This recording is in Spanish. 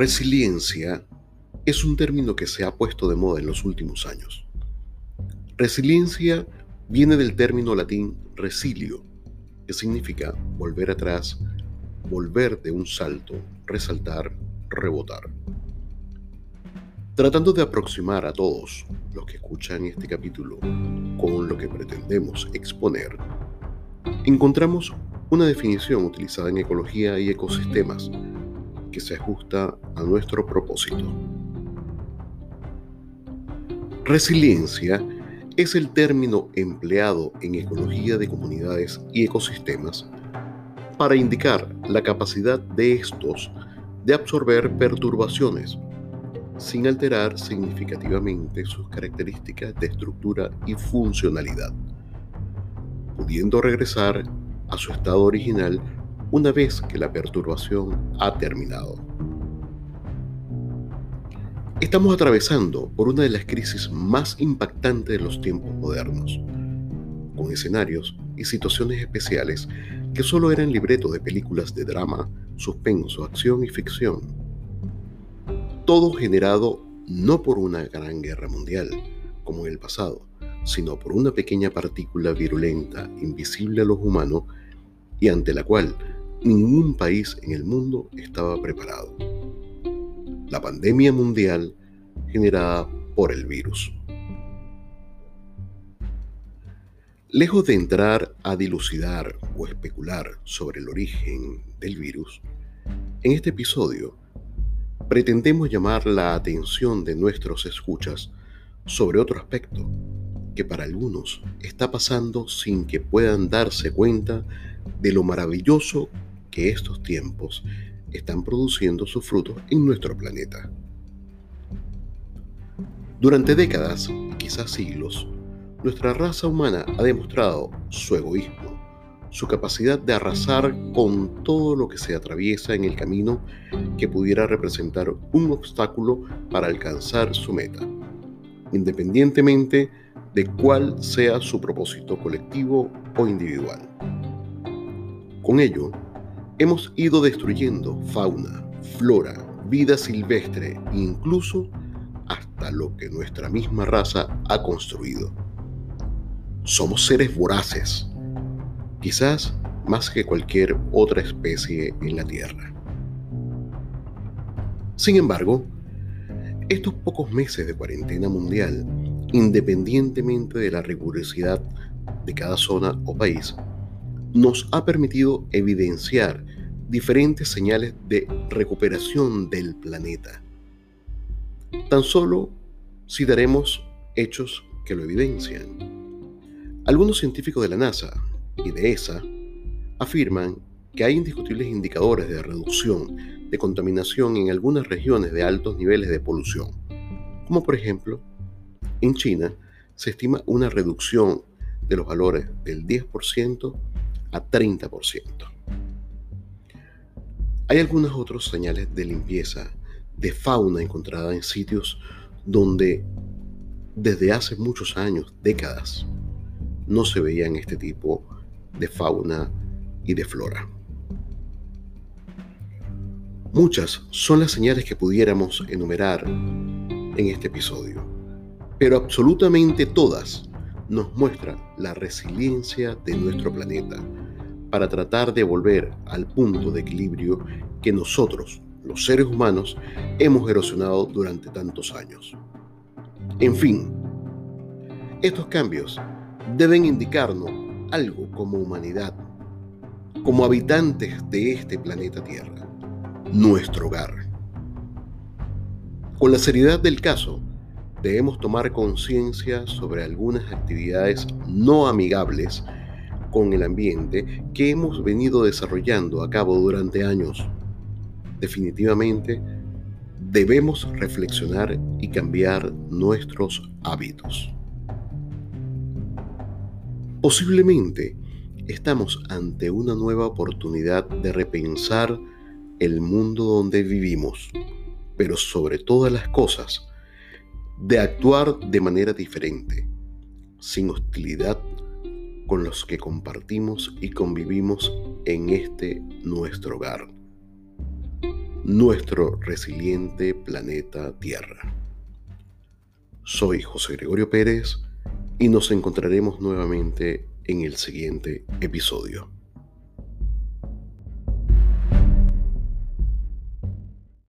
Resiliencia es un término que se ha puesto de moda en los últimos años. Resiliencia viene del término latín resilio, que significa volver atrás, volver de un salto, resaltar, rebotar. Tratando de aproximar a todos los que escuchan este capítulo con lo que pretendemos exponer, encontramos una definición utilizada en ecología y ecosistemas que se ajusta a nuestro propósito. Resiliencia es el término empleado en ecología de comunidades y ecosistemas para indicar la capacidad de estos de absorber perturbaciones sin alterar significativamente sus características de estructura y funcionalidad, pudiendo regresar a su estado original una vez que la perturbación ha terminado. Estamos atravesando por una de las crisis más impactantes de los tiempos modernos, con escenarios y situaciones especiales que solo eran libretos de películas de drama, suspenso, acción y ficción. Todo generado no por una gran guerra mundial, como en el pasado, sino por una pequeña partícula virulenta, invisible a los humanos, y ante la cual ningún país en el mundo estaba preparado. La pandemia mundial generada por el virus. Lejos de entrar a dilucidar o especular sobre el origen del virus, en este episodio pretendemos llamar la atención de nuestros escuchas sobre otro aspecto que para algunos está pasando sin que puedan darse cuenta de lo maravilloso que estos tiempos están produciendo sus frutos en nuestro planeta. Durante décadas, quizás siglos, nuestra raza humana ha demostrado su egoísmo, su capacidad de arrasar con todo lo que se atraviesa en el camino que pudiera representar un obstáculo para alcanzar su meta, independientemente de cuál sea su propósito colectivo o individual. Con ello, hemos ido destruyendo fauna, flora, vida silvestre incluso hasta lo que nuestra misma raza ha construido. Somos seres voraces, quizás más que cualquier otra especie en la Tierra. Sin embargo, estos pocos meses de cuarentena mundial, independientemente de la rigurosidad de cada zona o país, nos ha permitido evidenciar diferentes señales de recuperación del planeta. Tan solo si daremos hechos que lo evidencian. Algunos científicos de la NASA y de ESA afirman que hay indiscutibles indicadores de reducción de contaminación en algunas regiones de altos niveles de polución, como por ejemplo en China se estima una reducción de los valores del 10% a 30%. Hay algunas otras señales de limpieza de fauna encontrada en sitios donde desde hace muchos años, décadas, no se veían este tipo de fauna y de flora. Muchas son las señales que pudiéramos enumerar en este episodio, pero absolutamente todas nos muestran la resiliencia de nuestro planeta para tratar de volver al punto de equilibrio que nosotros, los seres humanos, hemos erosionado durante tantos años. En fin, estos cambios deben indicarnos algo como humanidad, como habitantes de este planeta Tierra, nuestro hogar. Con la seriedad del caso, debemos tomar conciencia sobre algunas actividades no amigables con el ambiente que hemos venido desarrollando a cabo durante años. Definitivamente, debemos reflexionar y cambiar nuestros hábitos. Posiblemente estamos ante una nueva oportunidad de repensar el mundo donde vivimos, pero sobre todas las cosas, de actuar de manera diferente, sin hostilidad con los que compartimos y convivimos en este nuestro hogar. nuestro resiliente planeta Tierra. Soy José Gregorio Pérez y nos encontraremos nuevamente en el siguiente episodio.